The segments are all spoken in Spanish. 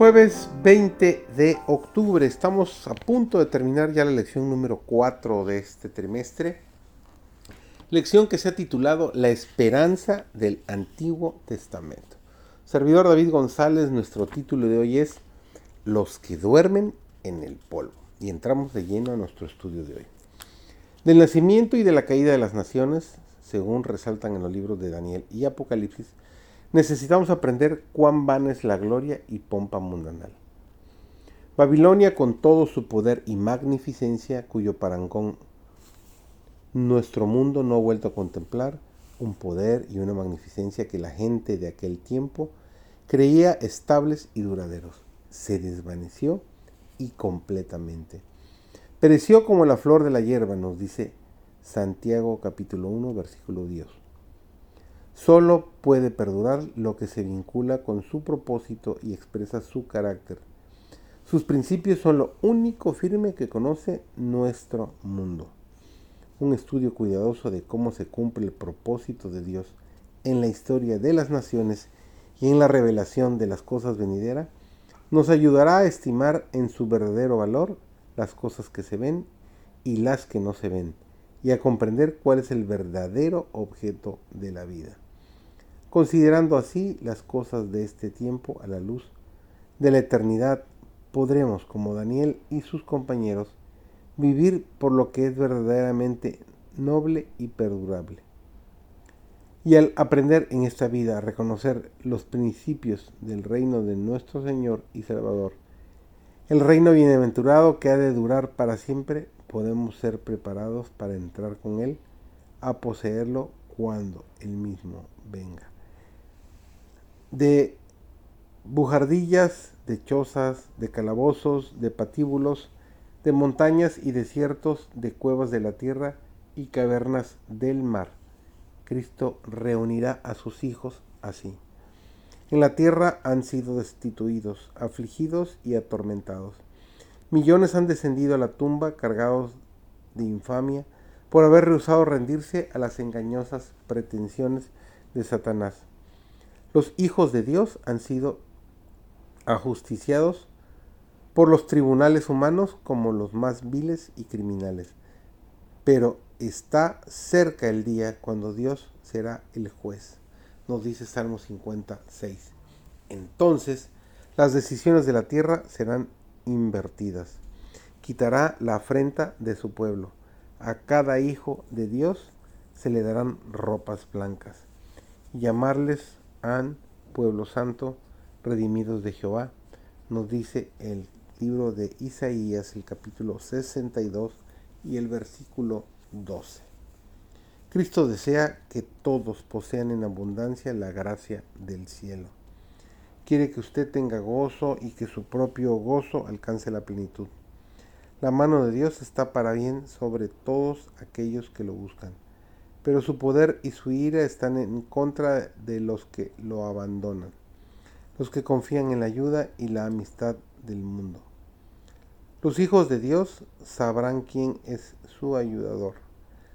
Jueves 20 de octubre, estamos a punto de terminar ya la lección número 4 de este trimestre. Lección que se ha titulado La esperanza del Antiguo Testamento. Servidor David González, nuestro título de hoy es Los que duermen en el polvo. Y entramos de lleno a nuestro estudio de hoy. Del nacimiento y de la caída de las naciones, según resaltan en los libros de Daniel y Apocalipsis, necesitamos aprender cuán vana es la gloria y pompa mundanal. Babilonia con todo su poder y magnificencia, cuyo parangón nuestro mundo no ha vuelto a contemplar, un poder y una magnificencia que la gente de aquel tiempo creía estables y duraderos, se desvaneció y completamente. Pereció como la flor de la hierba, nos dice Santiago capítulo 1, versículo 10. Solo puede perdurar lo que se vincula con su propósito y expresa su carácter. Sus principios son lo único firme que conoce nuestro mundo. Un estudio cuidadoso de cómo se cumple el propósito de Dios en la historia de las naciones y en la revelación de las cosas venideras nos ayudará a estimar en su verdadero valor las cosas que se ven y las que no se ven, y a comprender cuál es el verdadero objeto de la vida considerando así las cosas de este tiempo a la luz de la eternidad, podremos, como Daniel y sus compañeros, vivir por lo que es verdaderamente noble y perdurable. Y al aprender en esta vida a reconocer los principios del reino de nuestro Señor y Salvador, el reino bienaventurado que ha de durar para siempre, podemos ser preparados para entrar con Él a poseerlo cuando Él mismo venga de bujardillas, de chozas, de calabozos, de patíbulos, de montañas y desiertos, de cuevas de la tierra y cavernas del mar. Cristo reunirá a sus hijos así. En la tierra han sido destituidos, afligidos y atormentados. Millones han descendido a la tumba cargados de infamia por haber rehusado rendirse a las engañosas pretensiones de Satanás. Los hijos de Dios han sido ajusticiados por los tribunales humanos como los más viles y criminales. Pero está cerca el día cuando Dios será el juez, nos dice Salmo 56. Entonces las decisiones de la tierra serán invertidas. Quitará la afrenta de su pueblo. A cada hijo de Dios se le darán ropas blancas. llamarles An, pueblo santo, redimidos de Jehová, nos dice el libro de Isaías, el capítulo 62 y el versículo 12. Cristo desea que todos posean en abundancia la gracia del cielo. Quiere que usted tenga gozo y que su propio gozo alcance la plenitud. La mano de Dios está para bien sobre todos aquellos que lo buscan pero su poder y su ira están en contra de los que lo abandonan, los que confían en la ayuda y la amistad del mundo. Los hijos de Dios sabrán quién es su ayudador,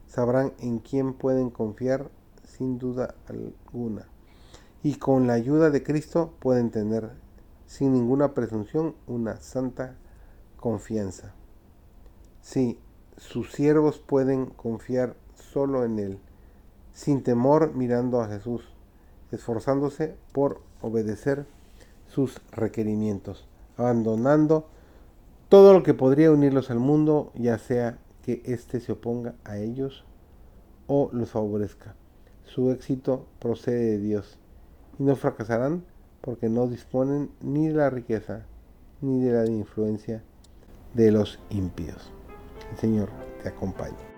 sabrán en quién pueden confiar sin duda alguna, y con la ayuda de Cristo pueden tener sin ninguna presunción una santa confianza. Sí, sus siervos pueden confiar solo en Él, sin temor mirando a Jesús, esforzándose por obedecer sus requerimientos, abandonando todo lo que podría unirlos al mundo, ya sea que éste se oponga a ellos o los favorezca. Su éxito procede de Dios y no fracasarán porque no disponen ni de la riqueza ni de la influencia de los impíos. El Señor te acompañe.